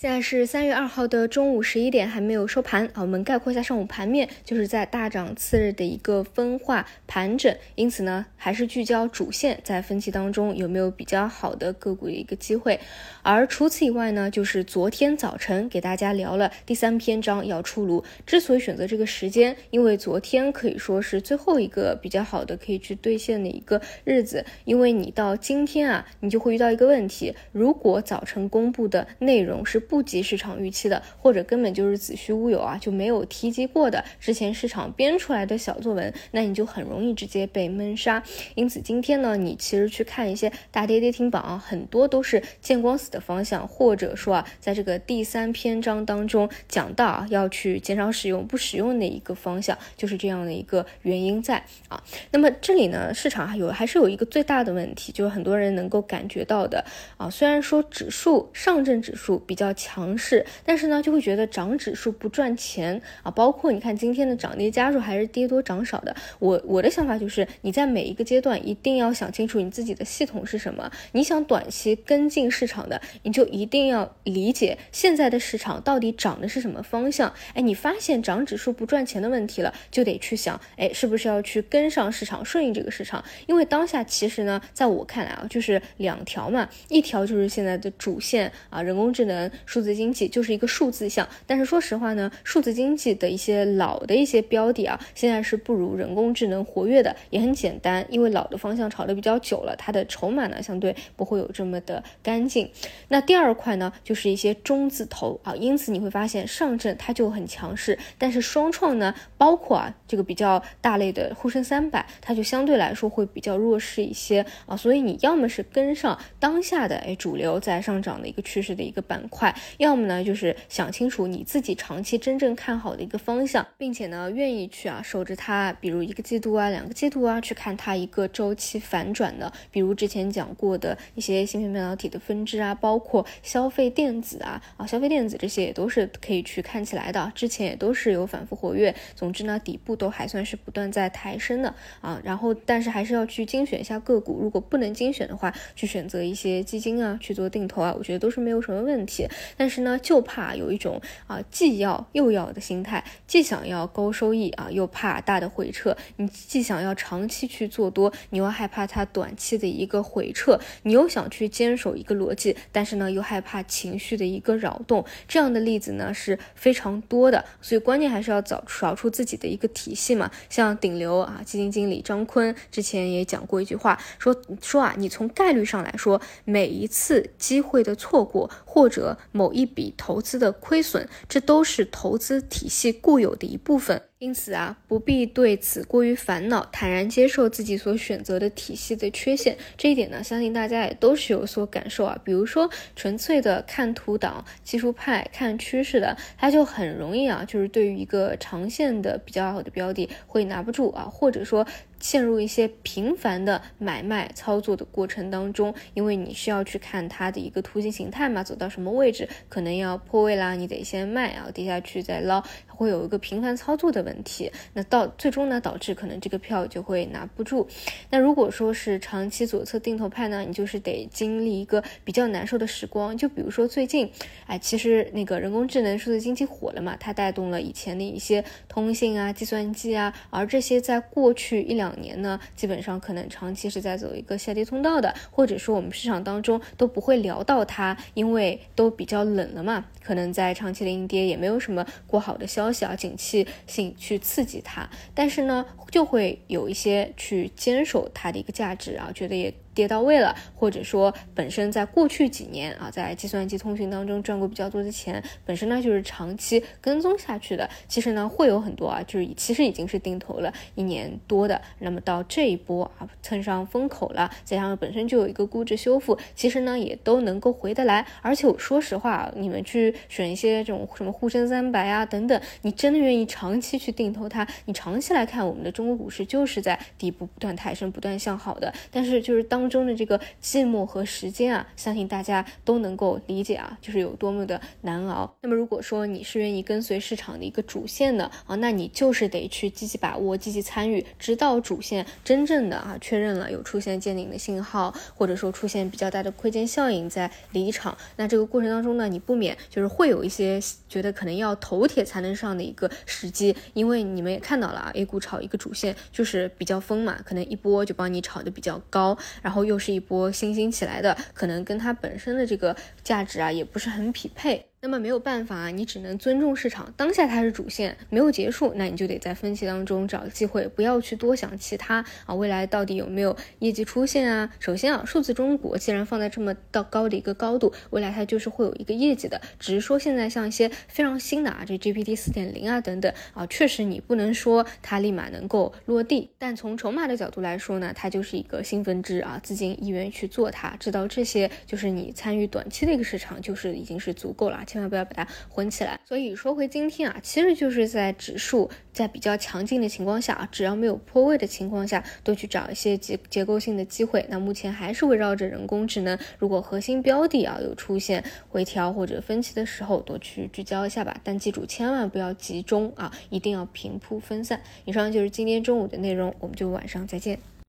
现在是三月二号的中午十一点，还没有收盘啊。我们概括一下上午盘面，就是在大涨次日的一个分化盘整，因此呢，还是聚焦主线，在分歧当中有没有比较好的个股的一个机会。而除此以外呢，就是昨天早晨给大家聊了第三篇章要出炉。之所以选择这个时间，因为昨天可以说是最后一个比较好的可以去兑现的一个日子。因为你到今天啊，你就会遇到一个问题，如果早晨公布的内容是。不及市场预期的，或者根本就是子虚乌有啊，就没有提及过的之前市场编出来的小作文，那你就很容易直接被闷杀。因此今天呢，你其实去看一些大跌跌停榜啊，很多都是见光死的方向，或者说啊，在这个第三篇章当中讲到啊，要去减少使用不使用的一个方向，就是这样的一个原因在啊。那么这里呢，市场有还是有一个最大的问题，就是很多人能够感觉到的啊，虽然说指数上证指数比较。强势，但是呢，就会觉得涨指数不赚钱啊。包括你看今天的涨跌家数还是跌多涨少的。我我的想法就是，你在每一个阶段一定要想清楚你自己的系统是什么。你想短期跟进市场的，你就一定要理解现在的市场到底涨的是什么方向。哎，你发现涨指数不赚钱的问题了，就得去想，哎，是不是要去跟上市场，顺应这个市场？因为当下其实呢，在我看来啊，就是两条嘛，一条就是现在的主线啊，人工智能。数字经济就是一个数字项，但是说实话呢，数字经济的一些老的一些标的啊，现在是不如人工智能活跃的，也很简单，因为老的方向炒的比较久了，它的筹码呢相对不会有这么的干净。那第二块呢，就是一些中字头啊，因此你会发现上证它就很强势，但是双创呢，包括啊这个比较大类的沪深三百，它就相对来说会比较弱势一些啊，所以你要么是跟上当下的哎主流在上涨的一个趋势的一个板块。要么呢，就是想清楚你自己长期真正看好的一个方向，并且呢，愿意去啊守着它，比如一个季度啊、两个季度啊，去看它一个周期反转的。比如之前讲过的一些芯片半导体的分支啊，包括消费电子啊啊，消费电子这些也都是可以去看起来的。之前也都是有反复活跃，总之呢，底部都还算是不断在抬升的啊。然后，但是还是要去精选一下个股，如果不能精选的话，去选择一些基金啊去做定投啊，我觉得都是没有什么问题。但是呢，就怕有一种啊既要又要的心态，既想要高收益啊，又怕大的回撤。你既想要长期去做多，你又害怕它短期的一个回撤，你又想去坚守一个逻辑，但是呢，又害怕情绪的一个扰动。这样的例子呢是非常多的，所以关键还是要找找出自己的一个体系嘛。像顶流啊基金经理张坤之前也讲过一句话，说说啊，你从概率上来说，每一次机会的错过或者某一笔投资的亏损，这都是投资体系固有的一部分。因此啊，不必对此过于烦恼，坦然接受自己所选择的体系的缺陷。这一点呢，相信大家也都是有所感受啊。比如说，纯粹的看图党、技术派、看趋势的，他就很容易啊，就是对于一个长线的比较好的标的会拿不住啊，或者说。陷入一些频繁的买卖操作的过程当中，因为你需要去看它的一个图形形态嘛，走到什么位置可能要破位啦，你得先卖啊，跌下去再捞，会有一个频繁操作的问。问题那到最终呢，导致可能这个票就会拿不住。那如果说是长期左侧定投派呢，你就是得经历一个比较难受的时光。就比如说最近，哎，其实那个人工智能数字经济火了嘛，它带动了以前的一些通信啊、计算机啊，而这些在过去一。两年呢，基本上可能长期是在走一个下跌通道的，或者说我们市场当中都不会聊到它，因为都比较冷了嘛，可能在长期的阴跌也没有什么过好的消息啊，景气性去刺激它，但是呢，就会有一些去坚守它的一个价值啊，觉得也。跌到位了，或者说本身在过去几年啊，在计算机通讯当中赚过比较多的钱，本身呢就是长期跟踪下去的。其实呢会有很多啊，就是其实已经是定投了一年多的，那么到这一波啊蹭上风口了，再加上本身就有一个估值修复，其实呢也都能够回得来。而且我说实话，你们去选一些这种什么沪深三百啊等等，你真的愿意长期去定投它，你长期来看我们的中国股市就是在底部不断抬升、不断向好的。但是就是当中的这个寂寞和时间啊，相信大家都能够理解啊，就是有多么的难熬。那么如果说你是愿意跟随市场的一个主线的啊，那你就是得去积极把握、积极参与，直到主线真正的啊确认了有出现见顶的信号，或者说出现比较大的亏钱效应再离场。那这个过程当中呢，你不免就是会有一些觉得可能要头铁才能上的一个时机，因为你们也看到了啊，A 股炒一个主线就是比较疯嘛，可能一波就帮你炒的比较高，然后然后又是一波新兴起来的，可能跟它本身的这个价值啊也不是很匹配。那么没有办法啊，你只能尊重市场，当下它是主线，没有结束，那你就得在分析当中找机会，不要去多想其他啊，未来到底有没有业绩出现啊？首先啊，数字中国既然放在这么到高的一个高度，未来它就是会有一个业绩的，只是说现在像一些非常新的啊，这 GPT 四点零啊等等啊，确实你不能说它立马能够落地，但从筹码的角度来说呢，它就是一个兴奋剂啊，资金意愿去做它，知道这些就是你参与短期的一个市场，就是已经是足够了。千万不要把它混起来。所以说回今天啊，其实就是在指数在比较强劲的情况下啊，只要没有破位的情况下，多去找一些结结构性的机会。那目前还是围绕着人工智能。如果核心标的啊有出现回调或者分歧的时候，多去聚焦一下吧。但记住，千万不要集中啊，一定要平铺分散。以上就是今天中午的内容，我们就晚上再见。